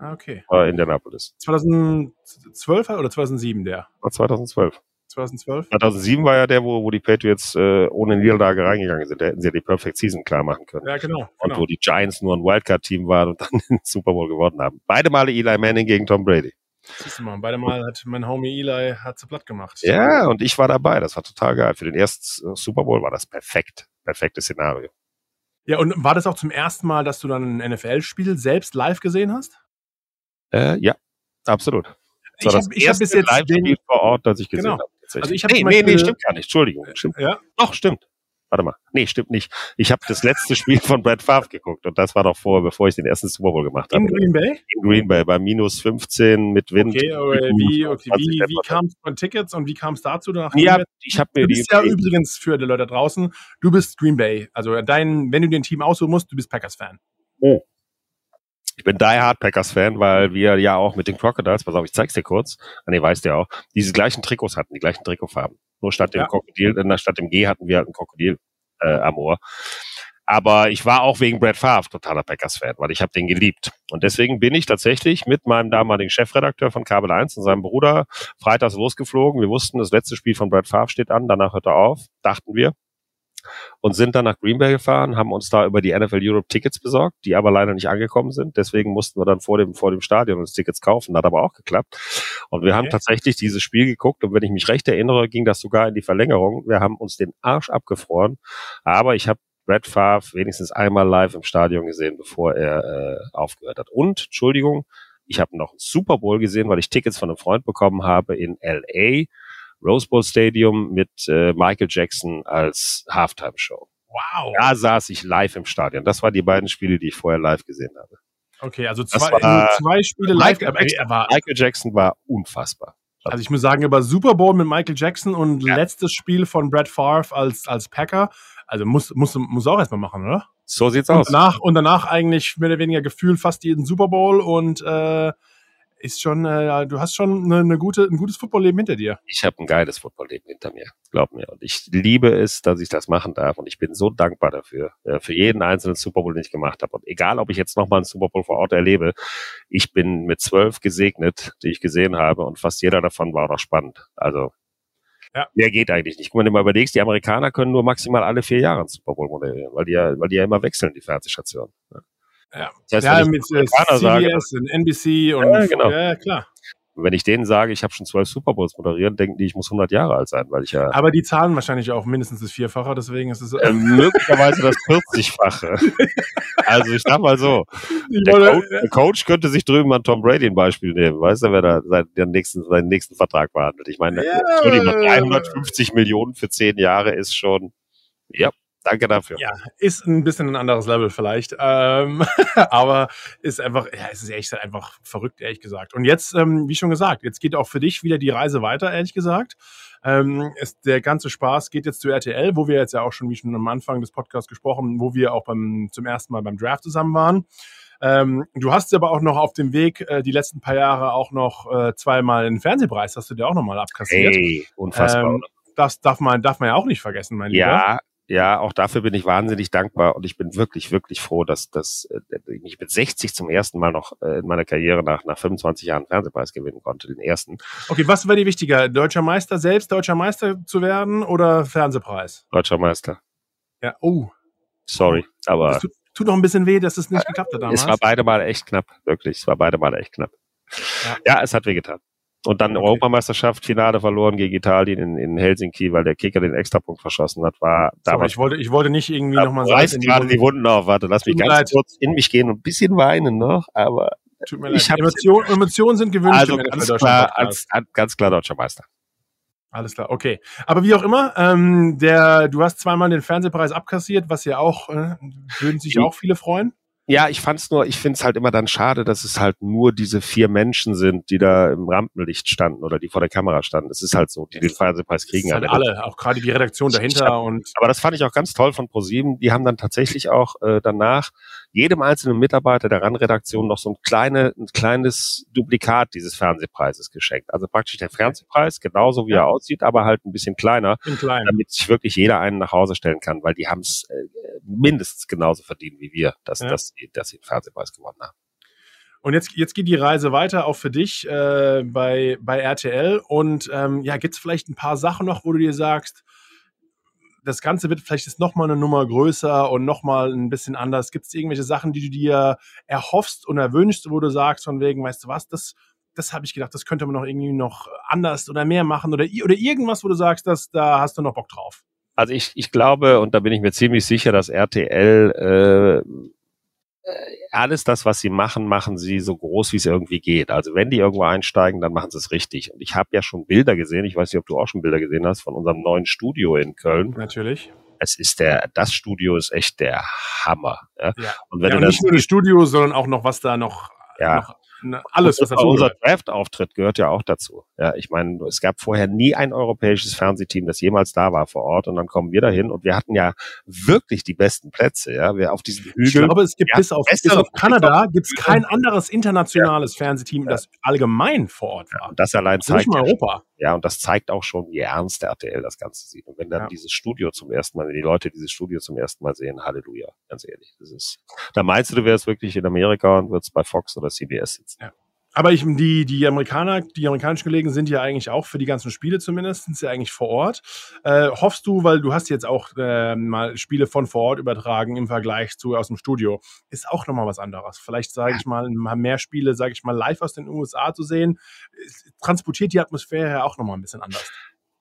Ah, okay. War Indianapolis. 2012 oder 2007 der? War 2012. 2012? 2007 war ja der, wo, wo die Patriots äh, ohne Niederlage reingegangen sind. Da hätten sie ja die Perfect Season klar machen können. Ja, genau. Und genau. wo die Giants nur ein Wildcard-Team waren und dann den Super Bowl gewonnen haben. Beide Male Eli Manning gegen Tom Brady. Siehst du mal, beide Mal hat mein Homie Eli hat sie platt gemacht. Ja, und ich war dabei. Das war total geil. Für den ersten Super Bowl war das perfekt. Perfektes Szenario. Ja, und war das auch zum ersten Mal, dass du dann ein NFL-Spiel selbst live gesehen hast? Äh, ja, absolut. Das Ich war hab- das ich erste bis jetzt Live-Spiel vor Ort, das ich gesehen Genau. habe. Also ich nee, nee, nee, stimmt gar nicht. Entschuldigung. Stimmt. Ja. Doch, stimmt. Warte mal. Nee, stimmt nicht. Ich habe das letzte Spiel von Brad Favre geguckt und das war doch vor, bevor ich den ersten Super Bowl gemacht habe. In Green Bay? In Green Bay bei minus 15 mit Wind. Okay, aber wie, okay, wie, wie kam es von Tickets und wie kam es dazu? Nach Green Ja, ich habe mir Du die. bist ja übrigens für die Leute draußen, du bist Green Bay. Also dein, wenn du dir ein Team aussuchen musst, du bist Packers-Fan. Ich bin Die Hard Packers Fan, weil wir ja auch mit den Crocodiles, pass auf, ich zeig's dir kurz. Ah, nee, weißt du ja auch, diese gleichen Trikots hatten, die gleichen Trikotfarben. Nur statt dem Ja. Krokodil, äh, statt dem G hatten wir halt ein Krokodil äh, Amor. Aber ich war auch wegen Brad Favre totaler Packers-Fan, weil ich habe den geliebt. Und deswegen bin ich tatsächlich mit meinem damaligen Chefredakteur von Kabel 1 und seinem Bruder freitags losgeflogen. Wir wussten, das letzte Spiel von Brad Favre steht an, danach hört er auf, dachten wir. Und sind dann nach Green Bay gefahren, haben uns da über die NFL Europe Tickets besorgt, die aber leider nicht angekommen sind. Deswegen mussten wir dann vor dem, vor dem Stadion uns Tickets kaufen, hat aber auch geklappt. Und wir haben Okay. tatsächlich dieses Spiel geguckt und wenn ich mich recht erinnere, ging das sogar in die Verlängerung. Wir haben uns den Arsch abgefroren, aber ich habe Brad Favre wenigstens einmal live im Stadion gesehen, bevor er äh, aufgehört hat. Und, Entschuldigung, ich habe noch einen Super Bowl gesehen, weil ich Tickets von einem Freund bekommen habe in LA, Rose Bowl Stadium mit äh, Michael Jackson als Halftime-Show. Wow. Da saß ich live im Stadion. Das waren die beiden Spiele, die ich vorher live gesehen habe. Okay, also zwei, war- nur zwei Spiele live. Michael war, Michael Jackson war unfassbar. also ich muss sagen, über Super Bowl mit Michael Jackson und Ja. letztes Spiel von Brad Favre als, als Packer. Also muss, muss, muss auch erstmal machen, oder? So sieht's Und aus. danach, und danach eigentlich mehr oder weniger gefühlt fast jeden Super Bowl und äh, ist schon, äh, du hast schon eine, eine gute, ein gutes Footballleben hinter dir. Ich habe ein geiles Footballleben hinter mir, glaub mir. Und ich liebe es, dass ich das machen darf. Und ich bin so dankbar dafür, äh, für jeden einzelnen Super Bowl, den ich gemacht habe. Und egal, ob ich jetzt nochmal einen Super Bowl vor Ort erlebe, ich bin mit zwölf gesegnet, die ich gesehen habe. Und fast jeder davon war auch noch spannend. Also ja. Mehr geht eigentlich nicht. Guck mal, wenn du mal überlegst, die Amerikaner können nur maximal alle vier Jahre einen Super Bowl moderieren, weil die ja, weil die ja immer wechseln, die Fernsehstationen. Ja, das heißt, ja mit äh, CBS sage, und NBC und ja, genau. ja, klar. Und wenn ich denen sage, ich habe schon zwölf Super Bowls moderieren, denken die, ich muss 100 Jahre alt sein, weil ich ja. Aber die zahlen wahrscheinlich auch mindestens das Vierfache, deswegen ist es äh, möglicherweise das 40-fache. also ich sag mal so, der Coach, der Coach, könnte sich drüben an Tom Brady ein Beispiel nehmen, weißt du, wer da seinen nächsten, seinen nächsten Vertrag verhandelt. Ich meine, ja. 350 Millionen für zehn Jahre ist schon, ja, Danke dafür. Ja, ist ein bisschen ein anderes Level vielleicht. Ähm, aber ist einfach, ja, es ist echt einfach verrückt, ehrlich gesagt. Und jetzt, ähm, wie schon gesagt, jetzt geht auch für dich wieder die Reise weiter, ehrlich gesagt. Ähm, ist, der ganze Spaß geht jetzt zu RTL, wo wir jetzt ja auch schon, wie schon am Anfang des Podcasts gesprochen, wo wir auch beim, zum ersten Mal beim Draft zusammen waren. Ähm, du hast aber auch noch auf dem Weg äh, die letzten paar Jahre auch noch äh, zweimal einen Fernsehpreis, hast du dir auch nochmal abkassiert. Hey, unfassbar. Ähm, das darf man, darf man ja auch nicht vergessen, mein ja, Lieber. Ja, ja, auch dafür bin ich wahnsinnig dankbar und ich bin wirklich, wirklich froh, dass, dass äh, ich mit 60 zum ersten Mal noch äh, in meiner Karriere nach, nach 25 Jahren Fernsehpreis gewinnen konnte, den ersten. Okay, was war dir wichtiger? Deutscher Meister selbst, deutscher Meister zu werden oder Fernsehpreis? Deutscher Meister. Ja, oh. Sorry, aber. Das tut, tut noch ein bisschen weh, dass es nicht geklappt hat damals. Es war beide Mal echt knapp, wirklich. Es war beide Mal echt knapp. Ja, ja es hat weh getan. Und dann okay. Europameisterschaft, Finale verloren gegen Italien in, in Helsinki, weil der Kicker den Extrapunkt verschossen hat, war damals. So, ich wollte, ich wollte nicht irgendwie nochmal sagen. Reißt gerade die Wunden auf. Warte, lass mich ganz leid. kurz in mich gehen und ein bisschen weinen noch, aber. Tut mir leid. Emotion, Emotionen sind gewünscht. Also ganz klar, als, ganz klar deutscher Meister. Alles klar, okay. Aber wie auch immer, ähm, der, du hast zweimal den Fernsehpreis abkassiert, was ja auch, äh, würden sich auch viele freuen. Ja, ich fand's nur, ich find's halt immer dann schade, dass es halt nur diese vier Menschen sind, die da im Rampenlicht standen oder die vor der Kamera standen. Es ist halt so, die den Fernsehpreis kriegen. Halt alle, auch gerade die Redaktion dahinter hab, und. Aber das fand ich auch ganz toll von ProSieben. Die haben dann tatsächlich auch äh, danach jedem einzelnen Mitarbeiter der RAN-Redaktion noch so ein, kleine, ein kleines Duplikat dieses Fernsehpreises geschenkt. Also praktisch der Fernsehpreis, genauso wie er aussieht, aber halt ein bisschen kleiner, klein. damit sich wirklich jeder einen nach Hause stellen kann, weil die haben es äh, mindestens genauso verdient wie wir, dass, ja. dass, dass sie den Fernsehpreis gewonnen haben. Und jetzt, jetzt geht die Reise weiter, auch für dich äh, bei, bei RTL. Und ähm, ja, gibt es vielleicht ein paar Sachen noch, wo du dir sagst, das Ganze wird vielleicht jetzt nochmal eine Nummer größer und nochmal ein bisschen anders. Gibt es irgendwelche Sachen, die du dir erhoffst und erwünschst, wo du sagst, von wegen, weißt du was, das, das habe ich gedacht, das könnte man noch irgendwie noch anders oder mehr machen oder, oder irgendwas, wo du sagst, dass, da hast du noch Bock drauf. Also ich, ich glaube, und da bin ich mir ziemlich sicher, dass RTL äh, alles das, was sie machen, machen sie so groß, wie es irgendwie geht. Also wenn die irgendwo einsteigen, dann machen sie es richtig. Und ich habe ja schon Bilder gesehen, ich weiß nicht, ob du auch schon Bilder gesehen hast, von unserem neuen Studio in Köln. Natürlich. Es ist der, das Studio ist echt der Hammer. Ja. ja. Und wenn ja, du und das nicht nur das Studio, sondern auch noch was da noch, ja. noch Alles, was dazu Unser Draft-Auftritt gehört ja auch dazu. Ja, ich meine, es gab vorher nie ein europäisches Fernsehteam, das jemals da war vor Ort. Und dann kommen wir dahin und wir hatten ja wirklich die besten Plätze. Ja, wir auf diesen Hügeln. Ich glaube, es gibt bis auf, bis auf Kanada gibt es kein anderes internationales ja. Fernsehteam, das allgemein vor Ort war. Ja, das allein zeigt. Nicht mal Europa. Ja, und das zeigt auch schon, wie ernst der RTL das Ganze sieht. Und wenn dann dieses Studio zum ersten Mal, wenn die Leute dieses Studio zum ersten Mal sehen, Halleluja, ganz ehrlich. Das ist, da meinst du, du wärst wirklich in Amerika und würdest bei Fox oder CBS sitzen. Ja. Aber ich, die, die Amerikaner, die amerikanischen Kollegen sind ja eigentlich auch für die ganzen Spiele zumindest, sind ja eigentlich vor Ort. Äh, hoffst du, weil du hast jetzt auch äh, mal Spiele von vor Ort übertragen im Vergleich zu aus dem Studio, ist auch nochmal was anderes. Vielleicht sage ich mal, mehr Spiele, sage ich mal, live aus den USA zu sehen, transportiert die Atmosphäre ja auch nochmal ein bisschen anders.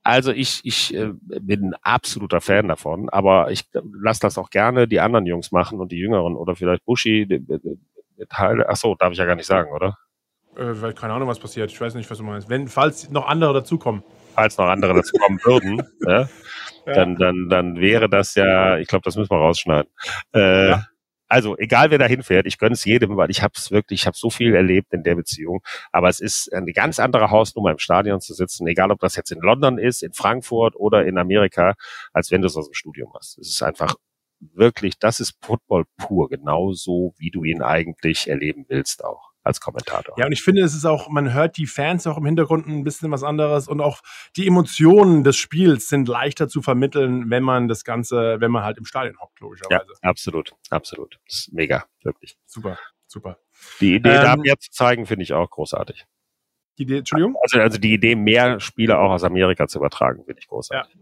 Also ich, ich äh, bin ein absoluter Fan davon, aber ich lasse das auch gerne die anderen Jungs machen und die Jüngeren oder vielleicht Bushi. Teile. Ach so, darf ich ja gar nicht sagen, oder? Äh, weil keine Ahnung, was passiert. Ich weiß nicht, was du meinst. Wenn, falls noch andere dazukommen. Falls noch andere dazukommen würden, ja, ja. Dann, dann, dann wäre das ja, ich glaube, das müssen wir rausschneiden. Äh, ja. Also egal wer da hinfährt, ich gönne es jedem, weil ich habe es wirklich, ich habe so viel erlebt in der Beziehung. Aber es ist eine ganz andere Hausnummer im Stadion zu sitzen, egal ob das jetzt in London ist, in Frankfurt oder in Amerika, als wenn du es aus dem Studium hast. Es ist einfach wirklich, das ist Football pur, genauso wie du ihn eigentlich erleben willst auch. als Kommentator. Ja, und ich finde, es ist auch, man hört die Fans auch im Hintergrund ein bisschen was anderes und auch die Emotionen des Spiels sind leichter zu vermitteln, wenn man das Ganze, wenn man halt im Stadion hockt, logischerweise. Ja, absolut, absolut. Das ist mega, wirklich. Super, super. Die Idee, ähm, da mehr zu zeigen, finde ich auch großartig. Die Idee, Entschuldigung? Also, also die Idee, mehr Spiele auch aus Amerika zu übertragen, finde ich großartig. Ja.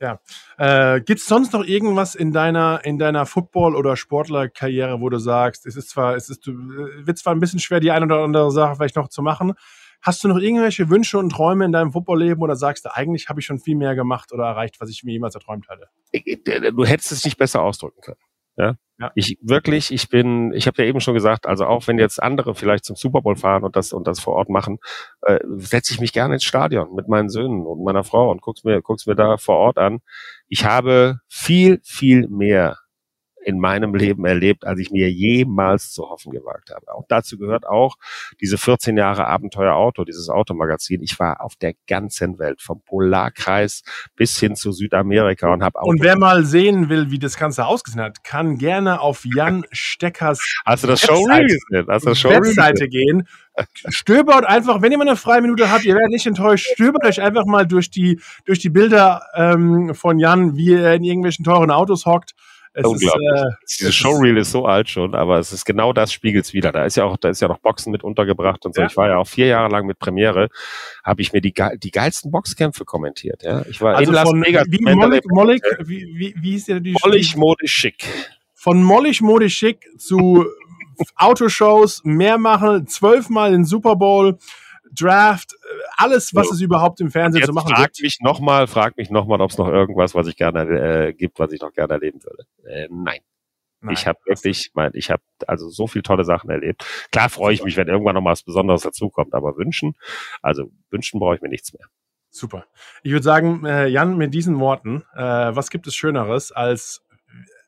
Ja. Äh, Gibt es sonst noch irgendwas in deiner, in deiner Football- oder Sportlerkarriere, wo du sagst, es ist zwar, es ist, wird zwar ein bisschen schwer, die eine oder andere Sache vielleicht noch zu machen. Hast du noch irgendwelche Wünsche und Träume in deinem Footballleben oder sagst du, eigentlich habe ich schon viel mehr gemacht oder erreicht, was ich mir jemals erträumt hatte? Du hättest es nicht besser ausdrücken können. Ja? Ja. Ich wirklich, ich bin, ich habe ja eben schon gesagt, also auch wenn jetzt andere vielleicht zum Super Bowl fahren und das und das vor Ort machen, äh, setze ich mich gerne ins Stadion mit meinen Söhnen und meiner Frau und guck's mir, guck's mir da vor Ort an. Ich habe viel, viel mehr in meinem Leben erlebt, als ich mir jemals zu hoffen gewagt habe. Auch dazu gehört auch diese 14 Jahre Abenteuer Auto, dieses Automagazin. Ich war auf der ganzen Welt, vom Polarkreis bis hin zu Südamerika und habe auch. Und wer mal sehen will, wie das Ganze ausgesehen hat, kann gerne auf Jan Steckers Hast du das Showreel gesehen? Hast du das Showreel Webseite gehen. Stöbert einfach, wenn ihr mal eine freie Minute habt, ihr werdet nicht enttäuscht, stöbert euch einfach mal durch die, durch die Bilder ähm, von Jan, wie er in irgendwelchen teuren Autos hockt es Unglaublich. Ist, äh, Dieses Showreel ist so alt schon, aber es ist genau das spiegelt's wieder. Da ist ja auch, da ist ja noch Boxen mit untergebracht und so. Ja. Ich war ja auch vier Jahre lang mit Premiere, habe ich mir die, die geilsten Boxkämpfe kommentiert. Ja, ich war also in Las Vegas. Wie Mollig, Mollig, wie, wie, wie hieß der die? Mollig modisch schick. Von Mollig modisch schick zu Autoshows, mehr machen, zwölfmal den Super Bowl. Draft, alles, was so. es überhaupt im Fernsehen zu machen frag gibt. Mich noch mal, frag mich nochmal, ob es noch irgendwas, was ich gerne äh, gibt, was ich noch gerne erleben würde. Äh, nein. Nein. Ich habe wirklich, mein, ich habe also so viel tolle Sachen erlebt. Klar freue ich mich, wenn irgendwann noch mal was Besonderes dazukommt, aber wünschen, also wünschen brauche ich mir nichts mehr. Super. Ich würde sagen, äh, Jan, mit diesen Worten, äh, was gibt es Schöneres, als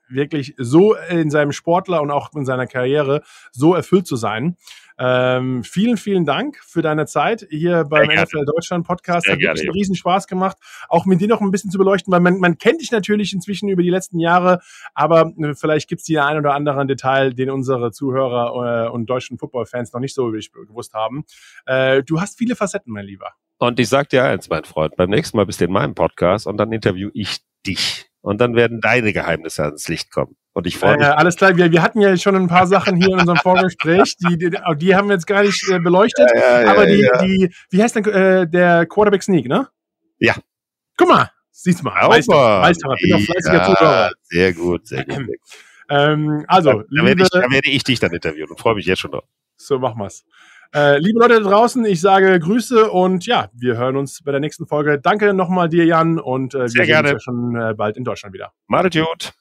wirklich so in seinem Sportler und auch in seiner Karriere so erfüllt zu sein? Ähm, vielen, vielen Dank für deine Zeit hier beim NFL Deutschland Podcast. Sehr Hat wirklich einen riesen Spaß gemacht, auch mit dir noch ein bisschen zu beleuchten, weil man, man kennt dich natürlich inzwischen über die letzten Jahre, aber äh, vielleicht gibt es hier ein oder anderen Detail, den unsere Zuhörer äh, und deutschen Football-Fans noch nicht so gewusst haben. Äh, du hast viele Facetten, mein Lieber. Und ich sag dir eins, mein Freund, beim nächsten Mal bist du in meinem Podcast und dann interview ich dich. Und dann werden deine Geheimnisse ans Licht kommen. Und ich freue mich. Äh, alles klar, wir, wir hatten ja schon ein paar Sachen hier in unserem Vorgespräch, die, die, die haben wir jetzt gar nicht äh, beleuchtet. Ja, ja, aber die, ja. die, wie heißt denn äh, der Quarterback Sneak, ne? Ja. Guck mal, siehst mal. Weißt du, bin doch fleißiger Zuhörer. Sehr gut, sehr gut. ähm, also, da, da, werde ich, da werde ich dich dann interviewen und freue mich jetzt schon drauf. So machen wir's. Äh, liebe Leute da draußen, ich sage Grüße und ja, wir hören uns bei der nächsten Folge. Danke nochmal dir, Jan, und äh, wir Sehr sehen gerne. uns ja schon äh, bald in Deutschland wieder. Macht's gut.